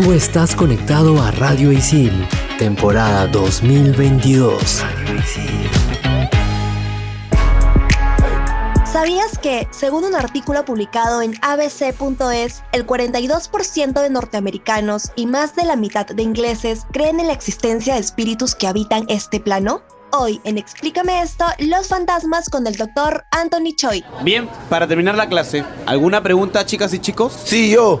Tú estás conectado a Radio Isil, temporada 2022. ¿Sabías que, según un artículo publicado en abc.es, el 42% de norteamericanos y más de la mitad de ingleses creen en la existencia de espíritus que habitan este plano? Hoy en Explícame esto, los fantasmas con el doctor Anthony Choi. Bien, para terminar la clase, ¿alguna pregunta, chicas y chicos? Sí, yo.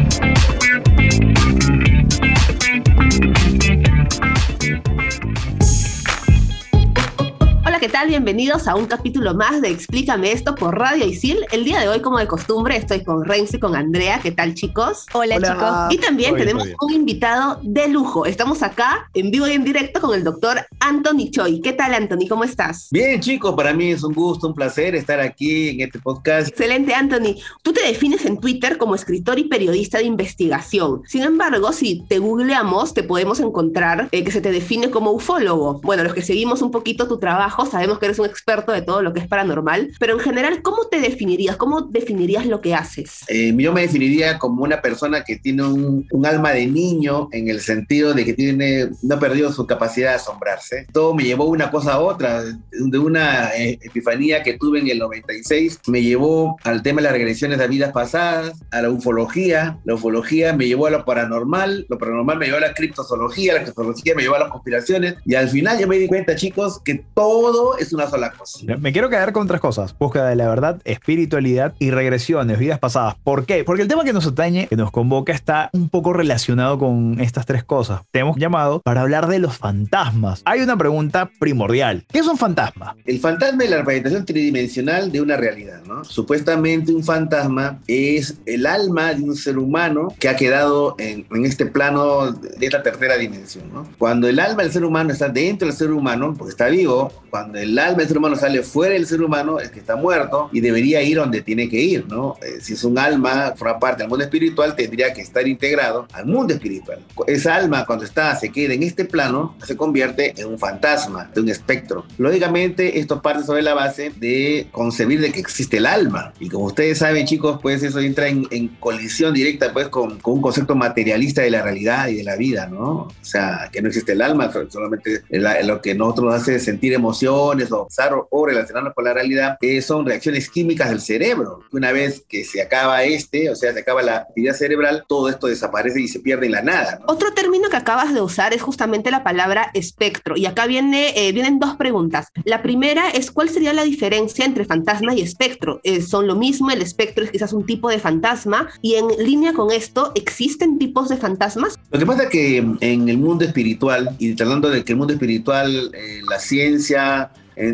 Bienvenidos a un capítulo más de Explícame esto por Radio Isil. El día de hoy, como de costumbre, estoy con Renzo y con Andrea. ¿Qué tal, chicos? Hola, chicos. Y también bien, tenemos un invitado de lujo. Estamos acá en vivo y en directo con el doctor Anthony Choi. ¿Qué tal, Anthony? ¿Cómo estás? Bien, chicos, para mí es un gusto, un placer estar aquí en este podcast. Excelente, Anthony. Tú te defines en Twitter como escritor y periodista de investigación. Sin embargo, si te googleamos, te podemos encontrar eh, que se te define como ufólogo. Bueno, los que seguimos un poquito tu trabajo sabemos que eres un experto de todo lo que es paranormal, pero en general, ¿cómo te definirías? ¿Cómo definirías lo que haces? Eh, yo me definiría como una persona que tiene un, un alma de niño en el sentido de que tiene, no ha perdido su capacidad de asombrarse. Todo me llevó una cosa a otra, de una eh, epifanía que tuve en el 96, me llevó al tema de las regresiones a vidas pasadas, a la ufología, la ufología me llevó a lo paranormal, lo paranormal me llevó a la criptozoología, la criptozoología me llevó a las conspiraciones, y al final yo me di cuenta, chicos, que todo es una sola cosa. Me quiero quedar con tres cosas. Búsqueda de la verdad, espiritualidad y regresiones, vidas pasadas. ¿Por qué? Porque el tema que nos atañe, que nos convoca, está un poco relacionado con estas tres cosas. Te hemos llamado para hablar de los fantasmas. Hay una pregunta primordial. ¿Qué es un fantasma? El fantasma es la representación tridimensional de una realidad, ¿no? Supuestamente un fantasma es el alma de un ser humano que ha quedado en, en este plano de esta tercera dimensión, ¿no? Cuando el alma del ser humano está dentro del ser humano, porque está vivo, cuando el alma del ser humano sale fuera del ser humano, es que está muerto y debería ir donde tiene que ir, ¿no? Eh, si es un alma, forma parte del mundo espiritual, tendría que estar integrado al mundo espiritual. Esa alma, cuando está, se queda en este plano, se convierte en un fantasma, de un espectro. Lógicamente, esto parte sobre la base de concebir de que existe el alma. Y como ustedes saben, chicos, pues eso entra en, en colisión directa, pues, con, con un concepto materialista de la realidad y de la vida, ¿no? O sea, que no existe el alma, solamente la- lo que nosotros nos hace sentir emociones pensar o, o relacionarnos con la realidad, eh, son reacciones químicas del cerebro. Una vez que se acaba este, o sea, se acaba la actividad cerebral, todo esto desaparece y se pierde en la nada, ¿no? Otro término que acabas de usar es justamente la palabra espectro. Y acá viene, eh, vienen dos preguntas. La primera es cuál sería la diferencia entre fantasma y espectro. Eh, ¿Son lo mismo? ¿El espectro es quizás un tipo de fantasma? Y en línea con esto, ¿existen tipos de fantasmas? Lo que pasa es que en el mundo espiritual, y tratando de que el mundo espiritual, eh, la ciencia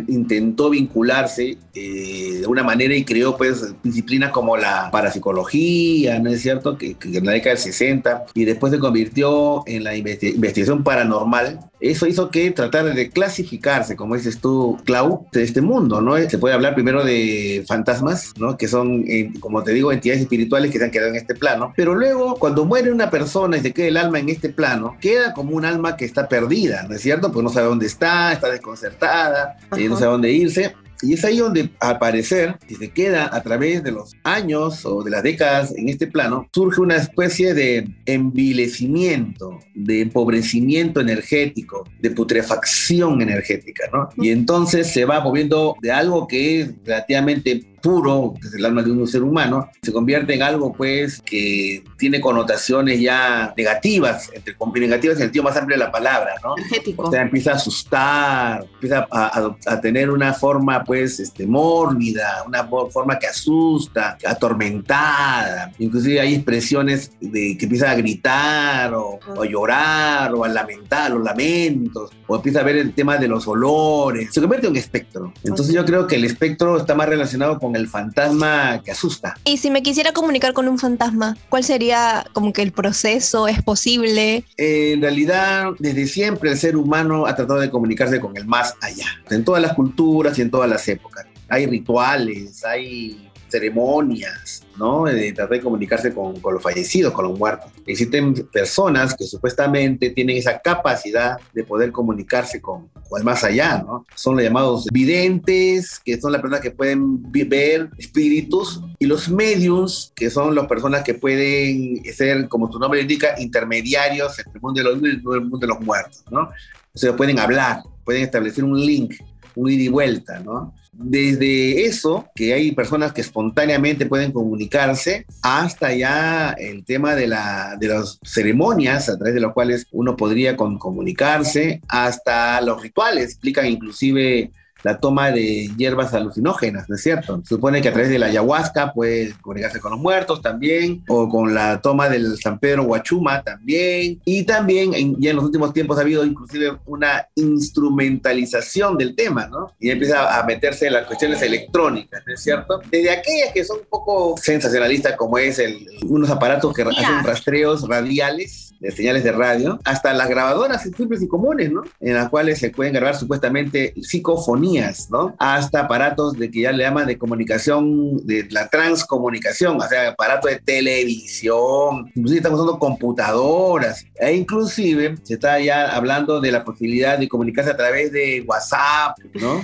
intentó vincularse eh, de una manera y creó pues disciplinas como la parapsicología, ¿no es cierto? Que, en la década del 60 y después se convirtió en la investi- investigación paranormal. Eso hizo que tratar de clasificarse, como dices tú, Clau, de este mundo, ¿no? Se puede hablar primero de fantasmas, ¿no? Que son, eh, como te digo, entidades espirituales que se han quedado en este plano. Pero luego, cuando muere una persona y se queda el alma en este plano, queda como un alma que está perdida, ¿no es cierto? Pues no sabe dónde está, está desconcertada, eh, no sabe dónde irse. Y es ahí donde, al parecer, si se queda a través de los años o de las décadas en este plano, surge una especie de envilecimiento, de empobrecimiento energético, de putrefacción energética, ¿no? Y entonces se va moviendo de algo que es relativamente puro, que es el alma de un ser humano, se convierte en algo pues que tiene connotaciones ya negativas, entre negativas en el sentido más amplio de la palabra, ¿no? Energético. O sea, empieza a asustar, empieza a, a- a tener una forma, pues, este, mórbida, una forma que asusta, atormentada. Inclusive hay expresiones de que empieza a gritar o, o a llorar o a lamentar, los lamentos, o empieza a ver el tema de los olores. Se convierte en un espectro. Entonces yo creo que el espectro está más relacionado con el fantasma que asusta. Y si me quisiera comunicar con un fantasma, ¿cuál sería como que el proceso? ¿Es posible? Eh, en realidad, desde siempre el ser humano ha tratado de comunicarse con el más allá, en todas las culturas y en todas las épocas. Hay rituales, hay ceremonias, ¿no? De tratar de comunicarse con, con, los fallecidos, con los muertos. Existen personas que supuestamente tienen esa capacidad de poder comunicarse con, con el más allá, ¿no? Son los llamados videntes, que son las personas que pueden ver espíritus, y los mediums, que son las personas que pueden ser, como tu nombre indica, intermediarios entre el mundo de los vivos y el mundo de los muertos, ¿no? O sea, pueden hablar, pueden establecer un link, un ida y vuelta, ¿no? Desde eso, que hay personas que espontáneamente pueden comunicarse, hasta ya el tema de, la, de las ceremonias a través de las cuales uno podría con, comunicarse, hasta los rituales, explican inclusive la toma de hierbas alucinógenas, ¿no es cierto? Se supone que a través de la ayahuasca puede comunicarse con los muertos también, o con la toma del San Pedro Huachuma también, y también en, ya en los últimos tiempos ha habido inclusive una instrumentalización del tema, ¿no? Y empieza a meterse en las cuestiones electrónicas, ¿no es cierto? Desde aquellas que son un poco sensacionalistas, como es el, unos aparatos que hacen rastreos radiales de señales de radio, hasta las grabadoras simples y comunes, ¿no? En las cuales se pueden grabar supuestamente psicofonías, ¿no? Hasta aparatos de que ya le llaman de comunicación, de la transcomunicación, o sea, aparatos de televisión, inclusive estamos usando computadoras, e inclusive se está ya hablando de la posibilidad de comunicarse a través de WhatsApp, ¿no?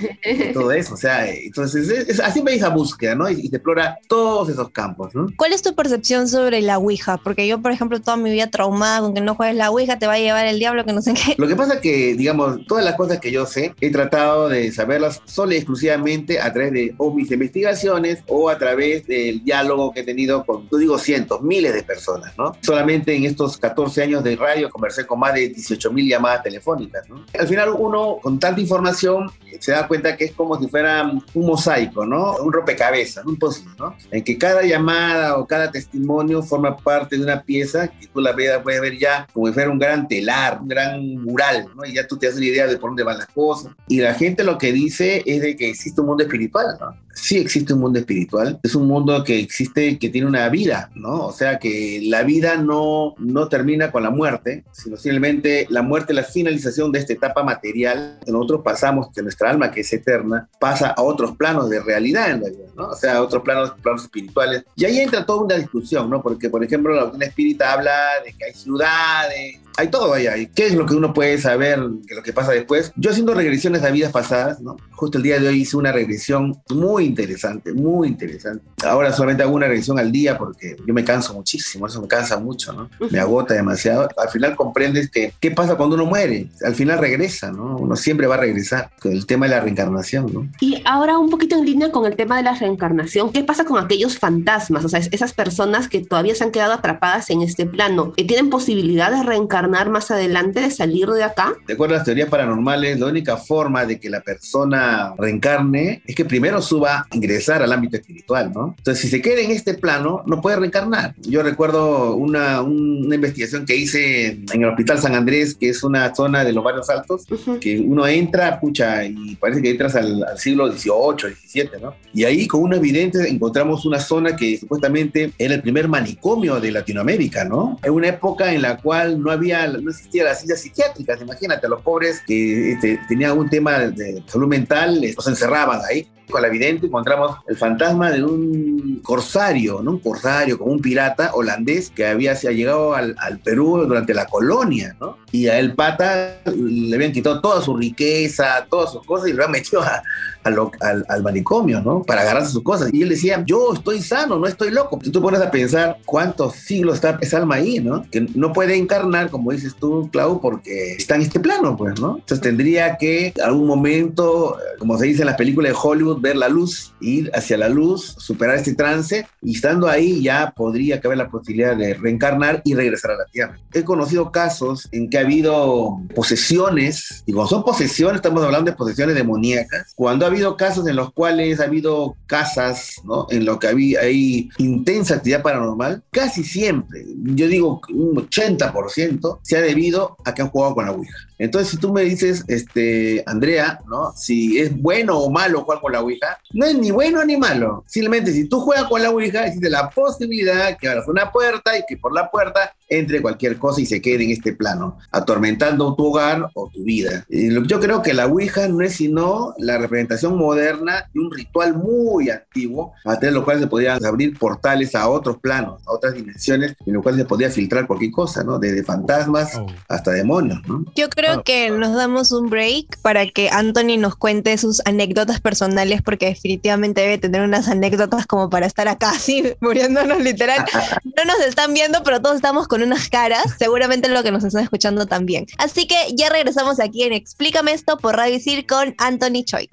todo eso, o sea, entonces es, es, así me esa búsqueda, ¿no? Y, y se explora todos esos campos, ¿no? ¿Cuál es tu percepción sobre la Ouija? Porque yo, por ejemplo, toda mi vida traumada con que no juegues la Ouija, te va a llevar el diablo, que no sé qué. Lo que pasa es que, digamos, todas las cosas que yo sé, he tratado de saberlas solo y exclusivamente a través de o mis investigaciones o a través del diálogo que he tenido con, no digo cientos, miles de personas, ¿no? Solamente en estos 14 años de radio conversé con más de 18 mil llamadas telefónicas, ¿no? Al final uno, con tanta información, se da cuenta que es como si fuera un mosaico, ¿no? Un rompecabezas, un puzzle, ¿no? En que cada llamada o cada testimonio forma parte de una pieza que tú la puedes ver ya como si fuera un gran telar, un gran mural, ¿no? Y ya tú te haces una idea de por dónde van las cosas. Y la gente lo que dice es de que existe un mundo espiritual, ¿no? Sí existe un mundo espiritual, es un mundo que existe, que tiene una vida, ¿no? O sea que la vida no, no termina con la muerte, sino simplemente la muerte la finalización de esta etapa material que nosotros pasamos, que nuestra alma, que es eterna, pasa a otros planos de realidad en realidad, ¿no? O sea, a otros planos, planos espirituales. Y ahí entra toda una discusión, ¿no? Porque, por ejemplo, la doctrina espírita habla de que hay ciudades, hay todo hay. ¿Qué es lo que uno puede saber de lo que pasa después? Yo haciendo regresiones a vidas pasadas, ¿no? Justo el día de hoy hice una regresión muy interesante, muy interesante. Ahora solamente hago una regresión al día porque yo me canso muchísimo, eso me cansa mucho, ¿no? Me agota demasiado. Al final comprendes que qué pasa cuando uno muere. Al final regresa, ¿no? Uno siempre va a regresar con el tema de la reencarnación, ¿no? Y ahora un poquito en línea con el tema de la reencarnación, ¿qué pasa con aquellos fantasmas? O sea, esas personas que todavía se han quedado atrapadas en este plano, ¿tienen posibilidad de reencarnar más adelante, de salir de acá? De acuerdo a las teorías paranormales, la única forma de que la persona reencarne es que primero suba, ingresar al ámbito espiritual, ¿no? Entonces, si se queda en este plano, no puede reencarnar. Yo recuerdo una, una investigación que hice en el Hospital San Andrés, que es una zona de los barrios altos, uh -huh. que uno entra, pucha, y parece que entras al, al siglo XVIII, XVII, ¿no? Y ahí con unos evidentes encontramos una zona que supuestamente era el primer manicomio de Latinoamérica, ¿no? En una época en la cual no había no existía las sillas psiquiátricas, imagínate, a los pobres que este, tenían algún tema de salud mental, los encerraban ahí. Con la vidente encontramos el fantasma de un corsario, ¿no? Un corsario, como un pirata holandés que había se ha llegado al, al, Perú durante la colonia, ¿no? Y a el pata le habían quitado toda su riqueza, todas sus cosas y lo habían metido a, a lo, al, al, manicomio, ¿no? Para agarrarse sus cosas. Y él decía, yo estoy sano, no estoy loco. Si tú pones a pensar cuántos siglos está esa alma ahí, ¿no? Que no puede encarnar, como dices tú, Clau, porque está en este plano, pues, ¿no? Entonces tendría que, algún momento, como se dice en las películas de Hollywood, ver la luz, ir hacia la luz, superar este trance, y estando ahí ya podría caber la posibilidad de reencarnar y regresar a la Tierra. He conocido casos en que habido posesiones, y cuando son posesiones, estamos hablando de posesiones demoníacas, cuando ha habido casos en los cuales ha habido casas, ¿no? En lo que había, hay intensa actividad paranormal, casi siempre, yo digo un 80%, se ha debido a que han jugado con la Ouija. Entonces, si tú me dices, este, Andrea, ¿no? Si es bueno o malo jugar con la Ouija, no es ni bueno ni malo. Simplemente, si tú juegas con la Ouija, existe la posibilidad que abras una puerta y que por la puerta entre cualquier cosa y se quede en este plano, atormentando tu hogar o tu vida. Yo creo que la Ouija no es sino la representación moderna de un ritual muy antiguo, a través de lo cual se podían abrir portales a otros planos, a otras dimensiones, en lo cual se podía filtrar cualquier cosa, ¿no? Desde fantasmas Oh. hasta demonios, ¿no? Yo creo que nos damos un break para que Anthony nos cuente sus anécdotas personales, porque definitivamente debe tener unas anécdotas como para estar acá así, muriéndonos literal. No nos están viendo, pero todos estamos con unas caras, seguramente lo que nos están escuchando también. Así que ya regresamos aquí en Explícame esto por Radio Isil con Anthony Choi.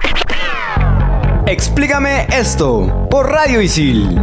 Explícame esto por Radio Isil.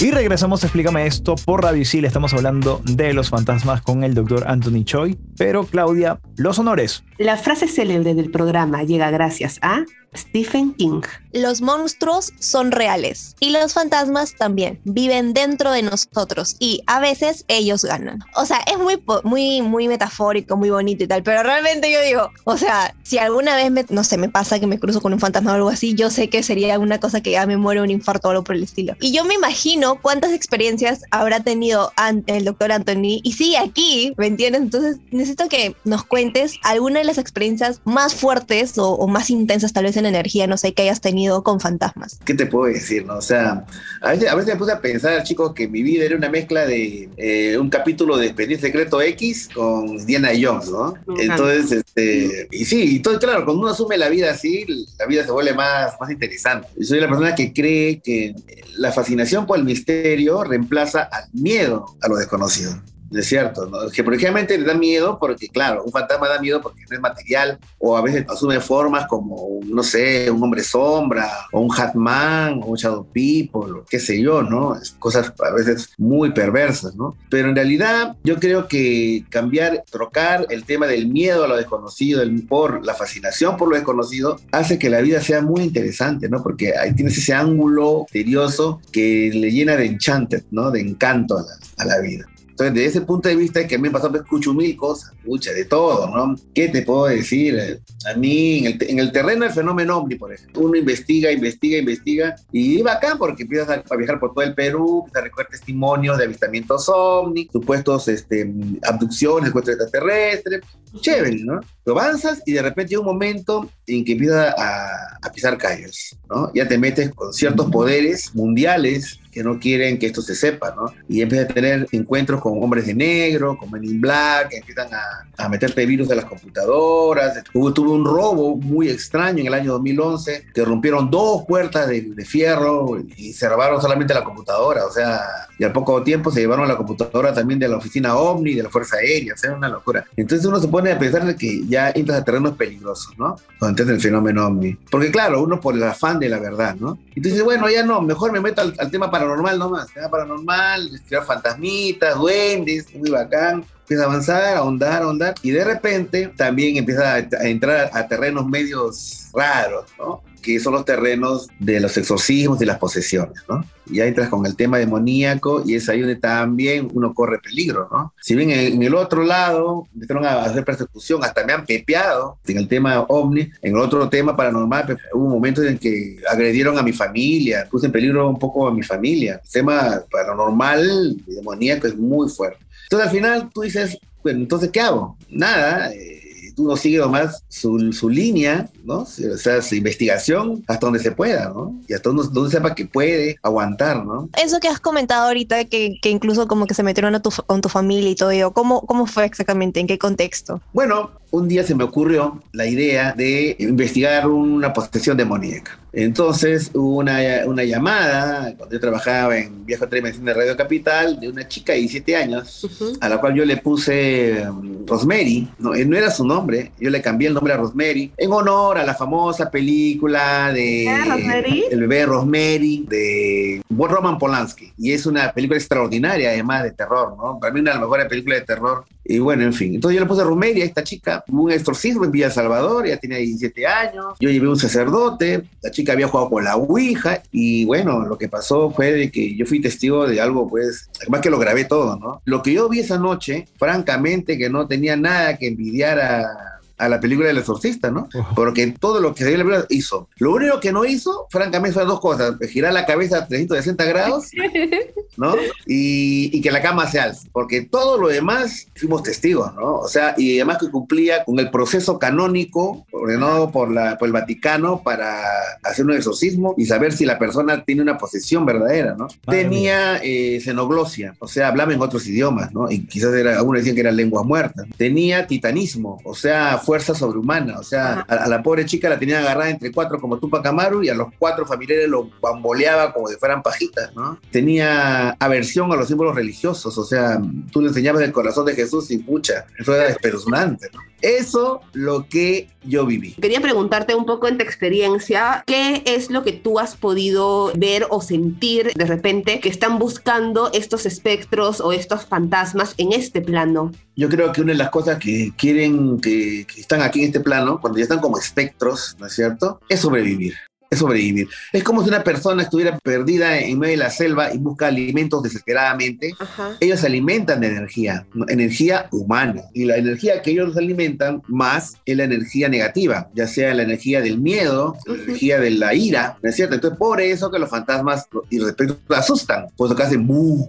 Y regresamos, explícame esto por Radio Isil. Estamos hablando de los fantasmas con el doctor Anthony Choi. Pero Claudia, los honores. La frase célebre del programa llega gracias a Stephen King. Los monstruos son reales y los fantasmas también viven dentro de nosotros y a veces ellos ganan. O sea, es muy, muy, muy metafórico, muy bonito y tal, pero realmente yo digo, o sea, si alguna vez me, no sé, me pasa que me cruzo con un fantasma o algo así, yo sé que sería una cosa que ya me muere un infarto o algo por el estilo. Y yo me imagino cuántas experiencias habrá tenido el doctor Anthony y sigue aquí, ¿me entiendes? Entonces necesito que nos cuentes alguna de las experiencias más fuertes o, o más intensas tal vez en energía, no sé, que hayas tenido con fantasmas. ¿Qué te puedo decir? No? O sea, a veces, a veces me puse a pensar, chicos, que mi vida era una mezcla de eh, un capítulo de Expediente Secreto X con Diana Jones, ¿no? Entonces, este, y sí, y todo, claro, cuando uno asume la vida así, la vida se vuelve más, más interesante. Yo soy la persona que cree que la fascinación por el misterio reemplaza al miedo a lo desconocido. Es cierto, ¿no? que prolijamente le da miedo porque, claro, un fantasma da miedo porque no es material o a veces asume formas como, no sé, un hombre sombra o un Hatman o un Shadow People o qué sé yo, ¿no? Cosas a veces muy perversas, ¿no? Pero en realidad yo creo que cambiar, trocar el tema del miedo a lo desconocido el, por la fascinación por lo desconocido hace que la vida sea muy interesante, ¿no? Porque ahí tienes ese ángulo misterioso que le llena de enchanted, ¿no? De encanto a la, a la vida. Entonces, desde ese punto de vista, que a mí me pasó, me escucho mil cosas, escucha, de todo, ¿no? ¿Qué te puedo decir? A mí, en el, te- en el terreno del fenómeno ovni, por ejemplo, uno investiga, investiga, investiga, y va acá porque empiezas a, a viajar por todo el Perú, a recoger testimonios de avistamientos ovni, supuestos este, abducciones, secuestros extraterrestres, chévere, ¿no? Tú avanzas y de repente llega un momento en que empiezas a, a pisar calles, ¿no? Ya te metes con ciertos poderes mundiales que no quieren que esto se sepa, ¿no? Y empiezas a tener encuentros con hombres de negro, con Men in Black, que empiezan a, a meterte virus de las computadoras. Hubo, un robo muy extraño en el año 2011, que rompieron dos puertas de, de fierro y se robaron solamente la computadora, o sea, y al poco tiempo se llevaron la computadora también de la oficina OVNI, de la Fuerza Aérea, o sea, una locura. Entonces uno se pone a pensar que ya entras a terrenos peligrosos, ¿no? Donde entra el fenómeno OVNI. Porque claro, uno por el afán de la verdad, ¿no? Entonces, bueno, ya no, mejor me meto al, al tema paranormal nomás, tema paranormal, estudiar fantasmitas, duendes, muy bacán. Empieza a avanzar, a ahondar, a ahondar, y de repente también empieza a entrar a terrenos medios raros, ¿no? Que son los terrenos de los exorcismos y las posesiones, ¿no? Ya entras con el tema demoníaco y es ahí donde también uno corre peligro, ¿no? Si bien en, el otro lado empezaron a hacer persecución, hasta me han pepeado en el tema ovni, en el otro tema paranormal, pues, hubo momentos en que agredieron a mi familia, puse en peligro un poco a mi familia. El tema paranormal, demoníaco es muy fuerte. Entonces al final tú dices, bueno, entonces ¿qué hago? Nada, eh, uno sigue nomás su línea, ¿no? O sea, su investigación hasta donde se pueda, ¿no? Y hasta donde, donde sepa que puede aguantar, ¿no? Eso que has comentado ahorita, que, que incluso como que se metieron a tu, con tu familia y todo ello, ¿cómo, ¿cómo fue exactamente? ¿En qué contexto? Bueno, un día se me ocurrió la idea de investigar una posesión demoníaca. Entonces hubo una, una llamada, cuando yo trabajaba en Viejo Tren de Radio Capital, de una chica de 17 años, a la cual yo le puse um, Rosemary, no, eh, no era su nombre, yo le cambié el nombre a Rosemary, en honor a la famosa película de ¿Eh, Rosemary? El bebé Rosemary, de Roman Polanski. Y es una película extraordinaria, además de terror, ¿no? Para mí una de las mejores películas de terror. Y bueno, en fin. Entonces yo le puse Rosemary a esta chica, un exorcismo en Villa Salvador, ella tenía 17 años, yo llevé un sacerdote, la chica había jugado con la Ouija y bueno, lo que pasó fue de que yo fui testigo de algo, pues, además que lo grabé todo, ¿no? Lo que yo vi esa noche, francamente, que no tenía nada que envidiar a a la película del exorcista, ¿no? Porque todo lo que se dio la película hizo. Lo único que no hizo, francamente, fueron dos cosas. Girar la cabeza a 360 grados, ¿no? Y, y, que la cama se alce. Porque todo lo demás fuimos testigos, ¿no? O sea, y además que cumplía con el proceso canónico ordenado por, la, por el Vaticano para hacer un exorcismo y saber si la persona tiene una posesión verdadera, ¿no? Madre Tenía eh, xenoglosia, o sea, hablaba en otros idiomas, ¿no? Y quizás era, algunos decían que era lengua muerta. Tenía titanismo, o sea, fuerza sobrehumana, o sea, a, a la pobre chica la tenía agarrada entre cuatro como Tupac Amaru y a los cuatro familiares lo bamboleaba como si fueran pajitas, ¿no? Tenía aversión a los símbolos religiosos, o sea, tú le enseñabas el corazón de Jesús y pucha, eso era espeluznante, ¿no? Eso lo que yo viví. Quería preguntarte un poco en tu experiencia, ¿qué es lo que tú has podido ver o sentir de repente que están buscando estos espectros o estos fantasmas en este plano? Yo creo que una de las cosas que quieren, que, que están aquí en este plano, cuando ya están como espectros, ¿no es cierto? Es sobrevivir es sobrevivir. Es como si una persona estuviera perdida en medio de la selva y busca alimentos desesperadamente. Ajá. Ellos se alimentan de energía, energía humana. Y la energía que ellos alimentan más es la energía negativa, ya sea la energía del miedo, la energía de la ira, ¿no es cierto? Entonces, por eso que los fantasmas y espíritus asustan, por eso que hacen mu,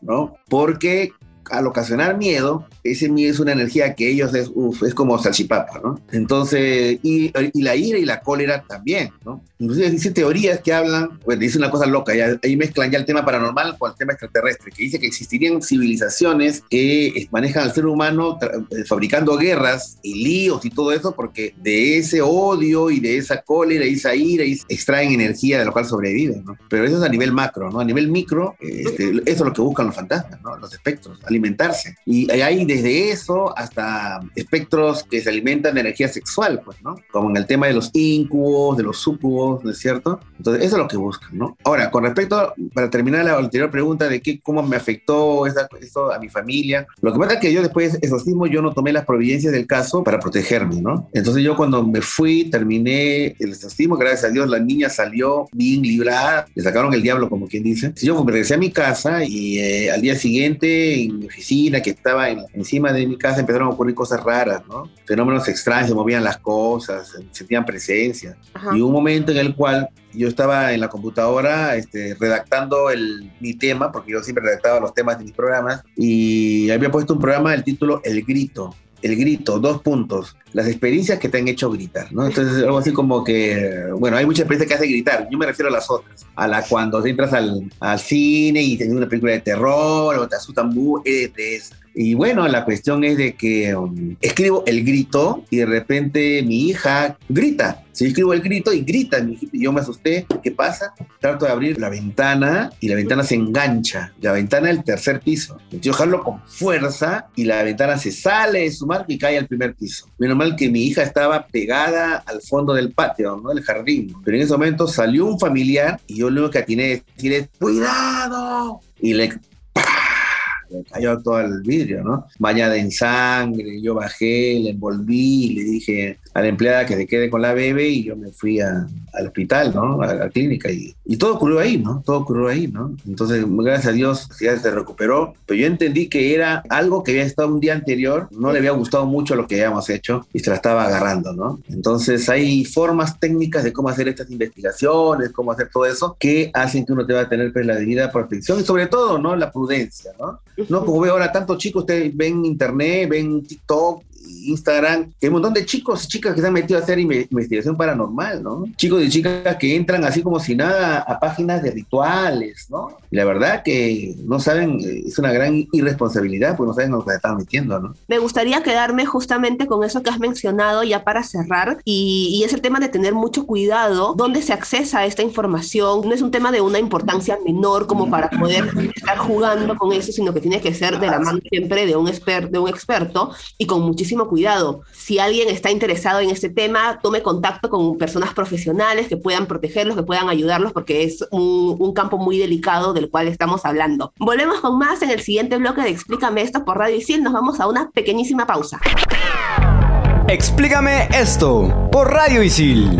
¿no? Porque al ocasionar miedo, ese miedo es una energía que ellos es, uf, es como salchipapa, ¿no? Entonces, y, y, la ira y la cólera también, ¿no? Inclusive dice teorías que hablan, pues dice una cosa loca, ya, ahí mezclan ya el tema paranormal con el tema extraterrestre, que dice que existirían civilizaciones que manejan al ser humano fabricando guerras y líos y todo eso, porque de ese odio y de esa cólera y esa ira y extraen energía de lo cual sobreviven, ¿no? Pero eso es a nivel macro, ¿no? A nivel micro, este, eso es lo que buscan los fantasmas, ¿no? Los espectros, alimentarse. Y hay desde eso hasta espectros que se alimentan de energía sexual, pues, ¿no? Como en el tema de los incubos, de los sucubos, ¿no es cierto? Entonces, eso es lo que buscan, ¿no? Ahora, con respecto, para terminar la anterior pregunta de qué, cómo me afectó esa, eso a mi familia, lo que pasa es que yo después de exorcismo, yo no tomé las providencias del caso para protegerme, ¿no? Entonces, yo cuando me fui, terminé el exorcismo, gracias a Dios, la niña salió bien librada, le sacaron el diablo, como quien dice. Yo regresé a mi casa y eh, al día siguiente, en oficina, que estaba en, encima de mi casa, empezaron a ocurrir cosas raras, ¿no? Fenómenos extraños, se movían las cosas, se sentían presencia. Ajá. Y un momento en el cual yo estaba en la computadora este, redactando el, mi tema, porque yo siempre redactaba los temas de mis programas, y había puesto un programa del título El Grito. El grito, dos puntos. Las experiencias que te han hecho gritar, ¿no? Entonces, algo así como que, bueno, hay muchas experiencias que hacen gritar. Yo me refiero a las otras. A la cuando entras al, al cine y tienes una película de terror o te asustan es de esa. Y bueno, la cuestión es de que um, escribo el grito y de repente mi hija grita. Si yo escribo el grito y grita, mi hijita, yo me asusté. ¿Qué pasa? Trato de abrir la ventana y la ventana se engancha. La ventana del tercer piso. Yo jalo con fuerza y la ventana se sale de su marco y cae al primer piso. Menos mal que mi hija estaba pegada al fondo del patio, ¿no? Del jardín. Pero en ese momento salió un familiar y yo lo que atiné es decirle, ¡cuidado! Y le cayó todo el vidrio, ¿no? Bañada en sangre, yo bajé, le envolví, le dije a la empleada que se quede con la bebé y yo me fui a, al hospital, ¿no? A la clínica y, y, todo ocurrió ahí, ¿no? Todo ocurrió ahí, ¿no? Entonces, gracias a Dios, ya se recuperó, pero yo entendí que era algo que había estado un día anterior, no le había gustado mucho lo que habíamos hecho y se la estaba agarrando, ¿no? Entonces, hay formas técnicas de cómo hacer estas investigaciones, cómo hacer todo eso, que hacen que uno te va a tener pues, la debida protección y sobre todo, ¿no? La prudencia, ¿no? No, como veo ahora tantos chicos, ustedes ven internet, ven TikTok Instagram, hay un montón de chicos y chicas que se han metido a hacer inve- investigación paranormal, ¿no? Chicos y chicas que entran así como si nada a páginas de rituales, ¿no? Y la verdad que no saben, eh, es una gran irresponsabilidad, pues no saben lo que están metiendo, ¿no? Me gustaría quedarme justamente con eso que has mencionado ya para cerrar y, y es el tema de tener mucho cuidado dónde se accesa a esta información. No es un tema de una importancia menor como para poder estar jugando con eso, sino que tiene que ser de la mano siempre de un, exper- de un experto y con muchísimo cuidado. Si alguien está interesado en este tema, tome contacto con personas profesionales que puedan protegerlos, que puedan ayudarlos, porque es un, un campo muy delicado del cual estamos hablando. Volvemos con más en el siguiente bloque de Explícame esto por Radio Isil. Nos vamos a una pequeñísima pausa. Explícame esto por Radio Isil.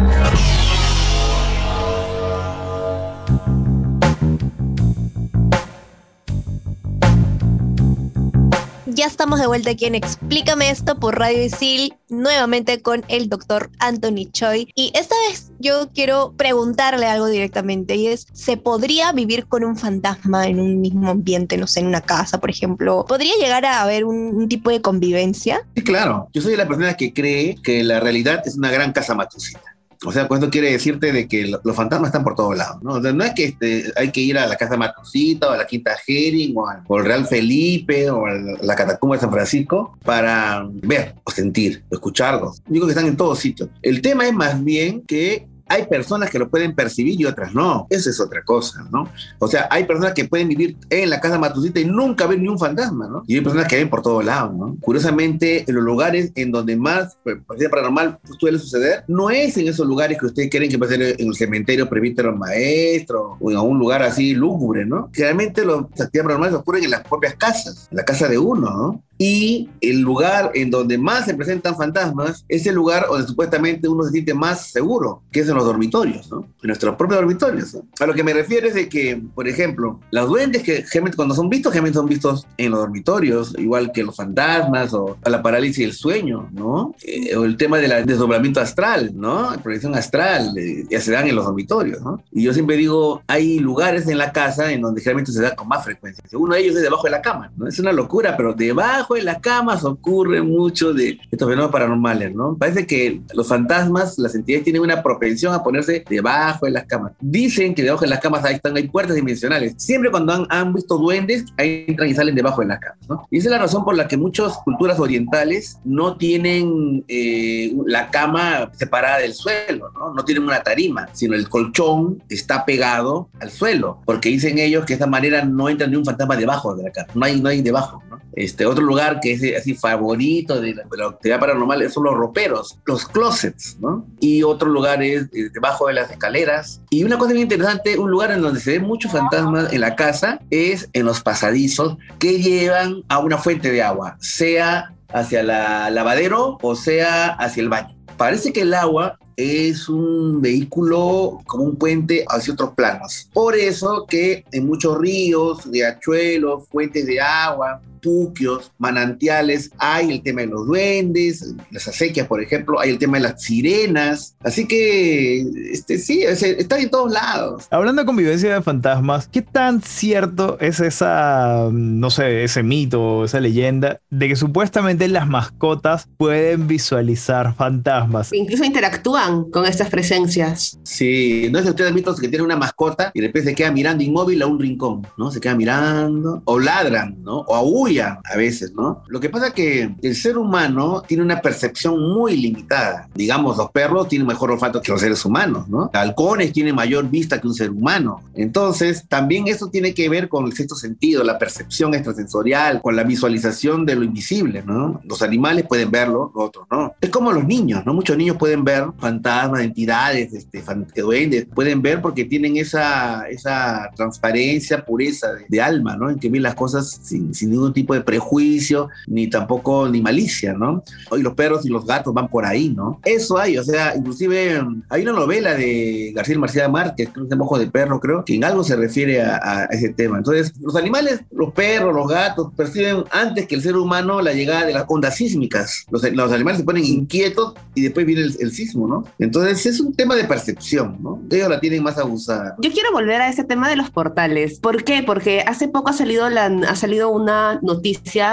Ya estamos de vuelta aquí en Explícame esto por Radio Isil, nuevamente con el doctor Anthony Choi. Y esta vez yo quiero preguntarle algo directamente y es, ¿se podría vivir con un fantasma en un mismo ambiente, no sé, en una casa, por ejemplo? ¿Podría llegar a haber un, tipo de convivencia? Sí, claro. Yo soy la persona que cree que la realidad es una gran casa matusita. O sea, con esto quiere decirte de que lo- los fantasmas están por todos lados, ¿no? O sea, no es que este, hay que ir a la casa Matusita o a la Quinta Hering o al, Real Felipe o a la, la Catacumba de San Francisco para ver o sentir o escucharlos. Digo que están en todos sitios. El tema es más bien que hay personas que lo pueden percibir y otras no. Esa es otra cosa, ¿no? O sea, hay personas que pueden vivir en la casa Matusita y nunca ver ni un fantasma, ¿no? Y hay personas que ven por todos lados, ¿no? Curiosamente, en los lugares en donde más pues, partida paranormal suele suceder, no es en esos lugares que ustedes creen que va a ser en el cementerio presbítero maestro o en algún lugar así lúgubre, ¿no? Generalmente las actividades paranormales ocurren en las propias casas, en la casa de uno, ¿no? Y el lugar en donde más se presentan fantasmas es el lugar donde supuestamente uno se siente más seguro, que es en los dormitorios, ¿no? En nuestros propios dormitorios. ¿no? A lo que me refiero es de que, por ejemplo, los duendes que cuando son vistos, generalmente son vistos en los dormitorios, igual que los fantasmas o la parálisis del sueño, ¿no? Eh, o el tema del desdoblamiento astral, ¿no? La proyección astral, eh, ya se dan en los dormitorios, ¿no? Y yo siempre digo, hay lugares en la casa en donde generalmente se da con más frecuencia. Uno de ellos es debajo de la cama, ¿no? Es una locura, pero debajo de las camas ocurre mucho de estos fenómenos paranormales, ¿no? Parece que los fantasmas, las entidades tienen una propensión a ponerse debajo de las camas. Dicen que debajo de las camas ahí están, hay puertas dimensionales. Siempre cuando han, han visto duendes, ahí entran y salen debajo de las camas, ¿no? Y esa es la razón por la que muchas culturas orientales no tienen eh, la cama separada del suelo, ¿no? No tienen una tarima, sino el colchón está pegado al suelo, porque dicen ellos que de esa manera no entra ni un fantasma debajo de la cama, no hay, no hay debajo, ¿no? Este, otro que es así favorito de la, de la actividad paranormal son los roperos, los closets, ¿no? Y otro lugar es eh, debajo de las escaleras. Y una cosa bien interesante, un lugar en donde se ven muchos fantasmas en la casa es en los pasadizos que llevan a una fuente de agua, sea hacia el lavadero o sea hacia el baño. Parece que el agua es un vehículo como un puente hacia otros planos. Por eso que en muchos ríos, riachuelos, fuentes de agua, puquios, manantiales, hay el tema de los duendes, las acequias, por ejemplo, hay el tema de las sirenas. Así que, este, sí, es- está en todos lados. Hablando de convivencia de fantasmas, ¿qué tan cierto es esa, mm, no sé, ese mito, esa leyenda de que supuestamente las mascotas pueden visualizar fantasmas? Incluso interactúan con estas presencias. Sí, no es que ustedes han visto que tiene una mascota y de repente se queda mirando inmóvil a un rincón, ¿no? Se queda mirando, o ladran, ¿no? O a veces, ¿no? Lo que pasa es que el ser humano tiene una percepción muy limitada. Digamos, los perros tienen mejor olfato que los seres humanos, ¿no? Halcones tienen mayor vista que un ser humano. Entonces, también eso tiene que ver con el sexto sentido, la percepción extrasensorial, con la visualización de lo invisible, ¿no? Los animales pueden verlo, los otros no. Es como los niños, ¿no? Muchos niños pueden ver fantasmas, entidades, este, duendes, pueden ver porque tienen esa, esa transparencia, pureza de, de alma, ¿no? En que ven las cosas sin, sin ningún tipo de prejuicio, ni tampoco ni malicia, ¿no? Hoy los perros y los gatos van por ahí, ¿no? Eso hay, o sea, inclusive hay una novela de García Marcial Márquez, creo que se llama Ojo de Perro, creo, que en algo se refiere a, a ese tema. Entonces, los animales, los perros, los gatos, perciben antes que el ser humano la llegada de las ondas sísmicas. Los, los animales se ponen inquietos y después viene el, el sismo, ¿no? Entonces, es un tema de percepción, ¿no? Ellos la tienen más abusada. Yo quiero volver a ese tema de los portales. ¿Por qué? Porque hace poco ha salido, la, ha salido una noticia,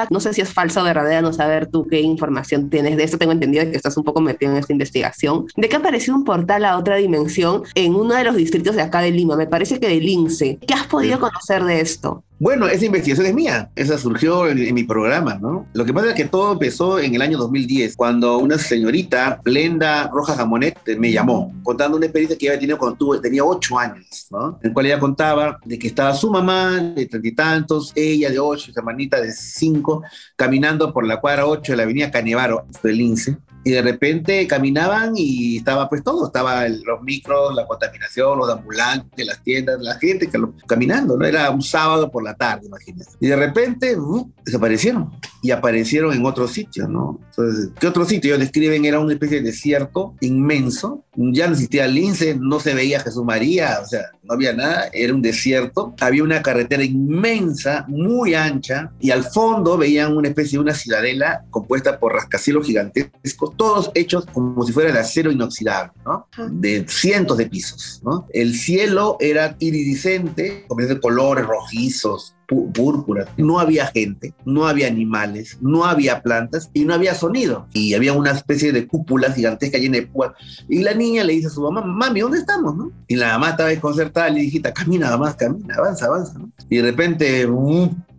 no sé si es falsa o verdadera, no saber tú qué información tienes de esto. Tengo entendido que estás un poco metido en esta investigación, de que apareció un portal a otra dimensión en uno de los distritos de acá de Lima, me parece que de Lince. ¿Qué has podido conocer de esto? Bueno, esa investigación es mía, esa surgió en, mi programa, ¿no? Lo que pasa es que todo empezó en el año 2010, cuando una señorita, Glenda Rojas Gamonet, me llamó, contando una experiencia que había tenido cuando tuve, tenía ocho años, ¿no? En cual ella contaba de que estaba su mamá de treinta y tantos, ella de ocho, su hermanita de cinco, caminando por la cuadra 8 de la avenida Canevaro, del Lince, y de repente caminaban y estaba pues todo, estaba el, los micros, la contaminación, los ambulantes, las tiendas, la gente que lo, caminando, ¿no? Era un sábado por la tarde, imagínate. Y de repente uh, desaparecieron y aparecieron en otro sitio, ¿no? Entonces, ¿qué otro sitio? Ellos describen era una especie de desierto inmenso, ya no existía lince, no se veía Jesús María, o sea, no había nada, era un desierto, había una carretera inmensa, muy ancha, y al fondo veían una especie de una ciudadela compuesta por rascacielos gigantescos, todos hechos como si fuera de acero inoxidable, ¿no? De cientos de pisos, ¿no? El cielo era iridiscente, con de colores rojizos, púrpura. No había gente, no había animales, no había plantas y no había sonido. Y había una especie de cúpula gigantesca llena de púas. Y la niña le dice a su mamá, mami, ¿dónde estamos? ¿no? Y la mamá estaba desconcertada, le dijiste, camina más, camina, avanza, avanza. ¿no? Y de repente,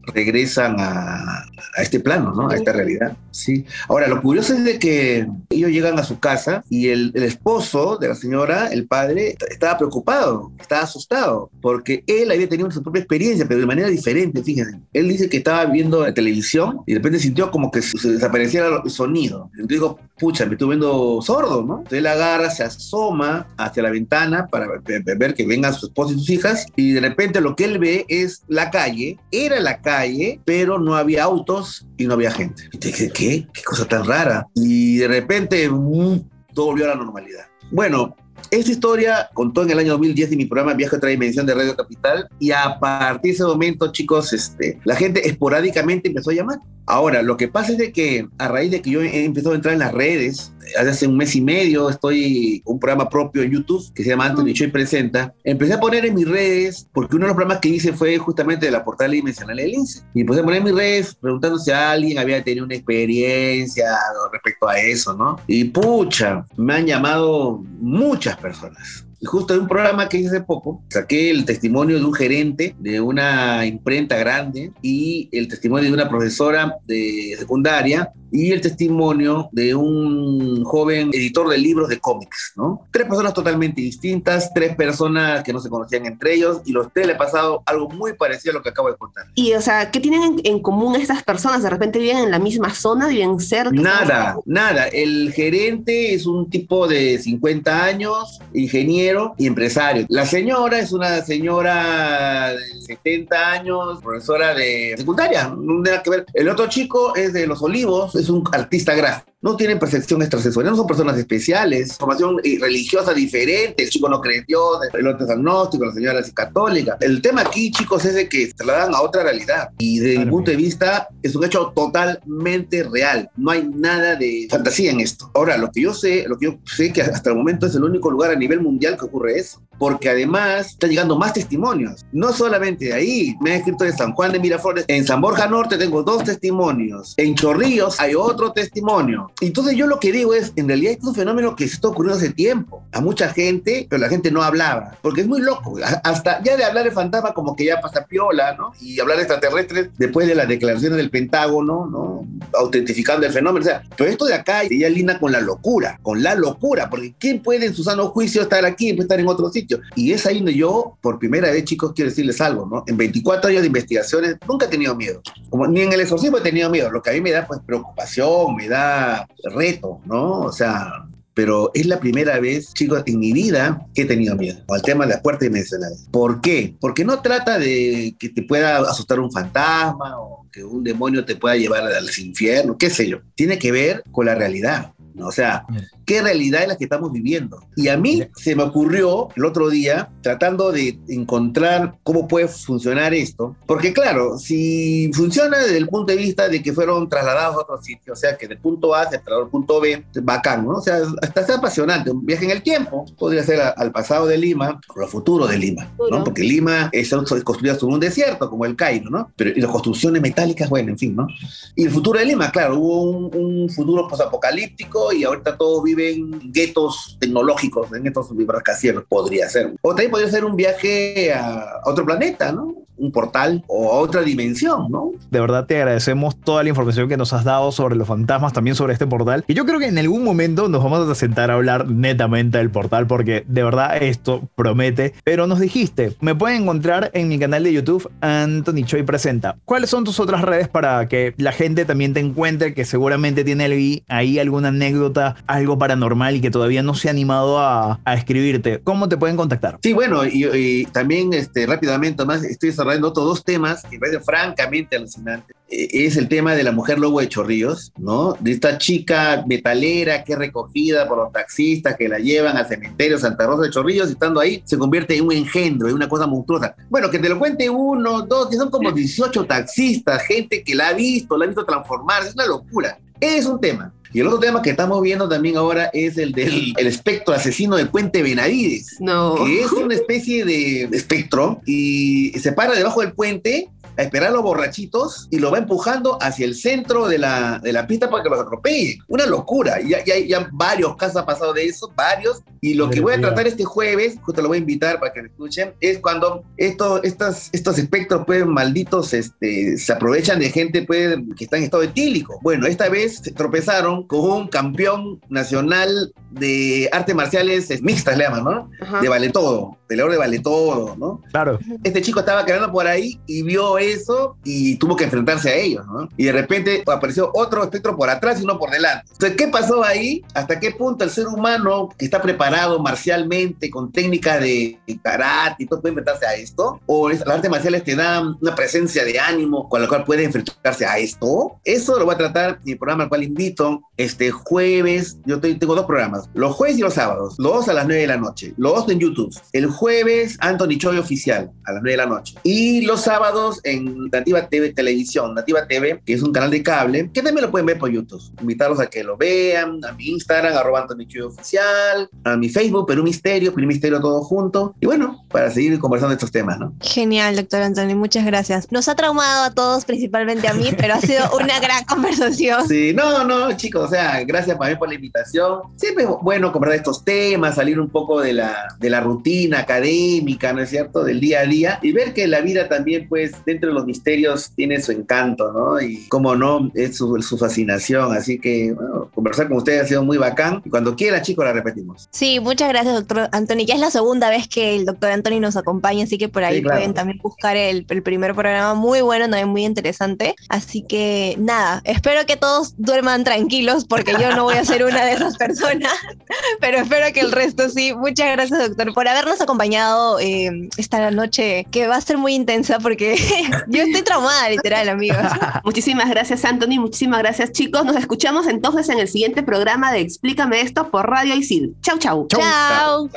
regresan a, a, este plano, ¿no? A esta realidad. Sí. Ahora, lo curioso es de que ellos llegan a su casa y el, el, esposo de la señora, el padre, estaba preocupado, estaba asustado, porque él había tenido su propia experiencia, pero de manera diferente, fíjense. Él dice que estaba viendo la televisión y de repente sintió como que se desapareciera el sonido. Entonces dijo, pucha, me estoy viendo sordo, ¿no? Entonces él agarra, se asoma hacia la ventana para ver que vengan su esposa y sus hijas y de repente lo que él ve es la calle, era la calle, calle, pero no había autos y no había gente. Y te dije, ¿qué? ¿Qué cosa tan rara? Y de repente, uh, todo volvió a la normalidad. Bueno, esta historia contó en el año 2010 en mi programa Viaje a otra dimensión de Radio Capital y a partir de ese momento, chicos, este, la gente esporádicamente empezó a llamar. Ahora, lo que pasa es de que a raíz de que yo he empezado a entrar en las redes, hace un mes y medio estoy un programa propio en YouTube que se llama Anthony Choi Presenta. Empecé a poner en mis redes, porque uno de los programas que hice fue justamente de la portal dimensional del INSE. Y empecé a poner en mis redes preguntando si alguien había tenido una experiencia respecto a eso, ¿no? Y pucha, me han llamado muchas personas. Y justo en un programa que hice hace poco, saqué el testimonio de un gerente de una imprenta grande y el testimonio de una profesora de secundaria y el testimonio de un joven editor de libros de cómics, ¿no? Tres personas totalmente distintas, tres personas que no se conocían entre ellos y los tres le ha pasado algo muy parecido a lo que acabo de contar. Y, o sea, ¿qué tienen en, en común estas personas? ¿De repente viven en la misma zona, viven cerca? Nada, nada. El gerente es un tipo de 50 años, ingeniero y empresario. La señora es una señora de 70 años, profesora de secundaria, no tiene que ver. El otro chico es de Los Olivos, es un artista gráfico. No tienen percepción extrasensorial, no son personas especiales, formación religiosa diferente. El chico no creyó, el otro es agnóstico, la señora es católica. El tema aquí, chicos, es de que se la dan a otra realidad. Y desde mi punto de vista, es un hecho totalmente real. No hay nada de fantasía en esto. Ahora, lo que yo sé, lo que yo sé que hasta el momento es el único lugar a nivel mundial que ocurre eso. Porque además están llegando más testimonios. No solamente de ahí, me han escrito de San Juan de Miraflores. En San Borja Norte tengo dos testimonios. En Chorrillos hay otro testimonio. Entonces yo lo que digo es, en realidad es un fenómeno que se está ocurriendo hace tiempo. A mucha gente, pero la gente no hablaba. Porque es muy loco. Hasta ya de hablar de fantasma como que ya pasa piola, ¿no? Y hablar de extraterrestres después de las declaraciones del Pentágono, ¿no? Autentificando el fenómeno. O sea, pero esto de acá ya linda con la locura, con la locura. Porque ¿quién puede en su sano juicio estar aquí y estar en otro sitio? Y es ahí donde yo, por primera vez, chicos, quiero decirles algo, ¿no? En 24 años de investigaciones nunca he tenido miedo. Como, ni en el exorcismo he tenido miedo. Lo que a mí me da, pues, preocupación, me da reto, ¿no? O sea, pero es la primera vez, chicos, en mi vida que he tenido miedo al tema de las puertas dimensionales. ¿Por qué? Porque no trata de que te pueda asustar un fantasma o que un demonio te pueda llevar al infierno, qué sé yo. Tiene que ver con la realidad. ¿no? O sea, qué realidad es la que estamos viviendo. Y a mí se me ocurrió el otro día, tratando de encontrar cómo puede funcionar esto, porque claro, si funciona desde el punto de vista de que fueron trasladados a otro sitio, o sea, que del punto A se trasladó al punto B, bacán, ¿no? O sea, hasta es apasionante, un viaje en el tiempo, podría ser a- al pasado de Lima o al futuro de Lima, ¿no? Porque Lima es, construida sobre un desierto, como el Cairo, ¿no? Pero y las construcciones metálicas, bueno, en fin, ¿no? Y el futuro de Lima, claro, hubo un, un futuro posapocalíptico y ahorita todos viven guetos tecnológicos, en estos rascacielos, podría ser. O también podría ser un viaje a otro planeta, ¿no? Un portal o a otra dimensión, ¿no? De verdad te agradecemos toda la información que nos has dado sobre los fantasmas, también sobre este portal. Y yo creo que en algún momento nos vamos a sentar a hablar netamente del portal porque de verdad esto promete. Pero nos dijiste, me pueden encontrar en mi canal de YouTube Anthony Choi Presenta. ¿Cuáles son tus otras redes para que la gente también te encuentre que seguramente tiene ahí, alguna anécdota, algo paranormal y que todavía no se ha animado a, a escribirte? ¿Cómo te pueden contactar? Sí, bueno, y, y también este, rápidamente, más estoy desarrollando otros dos temas que me parecen francamente alucinantes. Eh, Es el tema de la mujer lobo de Chorrillos, ¿no? De esta chica metalera que es recogida por los taxistas que la llevan al cementerio Santa Rosa de Chorrillos y estando ahí se convierte en un engendro, en una cosa monstruosa. Bueno, que te lo cuente uno, dos, que son como 18 taxistas, gente que la ha visto, la ha visto transformarse, es una locura. Es un tema. Y el otro tema que estamos viendo también ahora es el del el espectro asesino del puente Benavides. No. Que es una especie de espectro y se para debajo del puente a esperar a los borrachitos y lo va empujando hacia el centro de la, de la pista para que los atropelle. Una locura. Ya, ya, ya varios casos han pasado de eso, varios. Y lo que voy a tratar este jueves, justo lo voy a invitar para que me escuchen, es cuando estos, estos, estos espectros, pues, malditos, este, se aprovechan de gente, pues, que está en estado etílico. Bueno, esta vez se tropezaron con un campeón nacional de artes marciales eh, mixtas, le llaman, ¿no? Ajá. De vale todo, peleador de vale todo, ¿no? Claro. Este chico estaba caminando por ahí y vio eso y tuvo que enfrentarse a ellos, ¿no? Y de repente apareció otro espectro por atrás y uno por delante. Entonces, ¿qué pasó ahí? ¿Hasta qué punto el ser humano que está preparado marcialmente, con técnica de karate y todo, puede enfrentarse a esto? ¿O las artes marciales te dan una presencia de ánimo con la cual puede enfrentarse a esto? Eso lo voy a tratar en el programa al cual invito este jueves. Yo tengo dos programas, los jueves y los sábados, los dos a las 9 de la noche, los dos en YouTube. El jueves, Anthony Choi Oficial, a las 9 de la noche. Y los sábados en Nativa TV Televisión, Nativa TV, que es un canal de cable, que también lo pueden ver por YouTube. Invitarlos a que lo vean, a mi Instagram, arroba Anthony Choi Oficial, a mi Facebook, Perú Misterio, Perú Misterio todo junto. Y bueno, para seguir conversando estos temas, ¿no? Genial, doctor Anthony, muchas gracias. Nos ha traumado a todos, principalmente a mí, pero ha sido una gran conversación. Sí, no, no, chicos, o sea, gracias también por la invitación. Siempre es bueno conversar estos temas, salir un poco de la, de la rutina académica, ¿no es cierto? Del día a día y ver que la vida también, pues, dentro de los misterios tiene su encanto, ¿no? Y como no, es su, su fascinación. Así que, bueno, conversar con ustedes ha sido muy bacán. Y cuando quiera, chicos, la repetimos. Sí, muchas gracias, doctor Anthony. Ya es la segunda vez que el doctor Anthony nos acompaña, así que por ahí Sí, claro. pueden también buscar el, el primer programa muy bueno, también muy interesante. Así que nada, espero que todos duerman tranquilos porque yo no voy a ser una de esas personas, pero espero que el resto sí. Muchas gracias, doctor, por habernos acompañado eh, esta noche, que va a ser muy intensa porque yo estoy traumada, literal, amigos. Muchísimas gracias, Anthony. Muchísimas gracias, chicos. Nos escuchamos entonces en el siguiente programa de Explícame esto por Radio Isil. Chau, chau. Chao.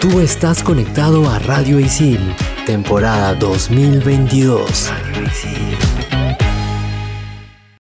Tú estás conectado a Radio Isil, temporada 2022. Radio Isil.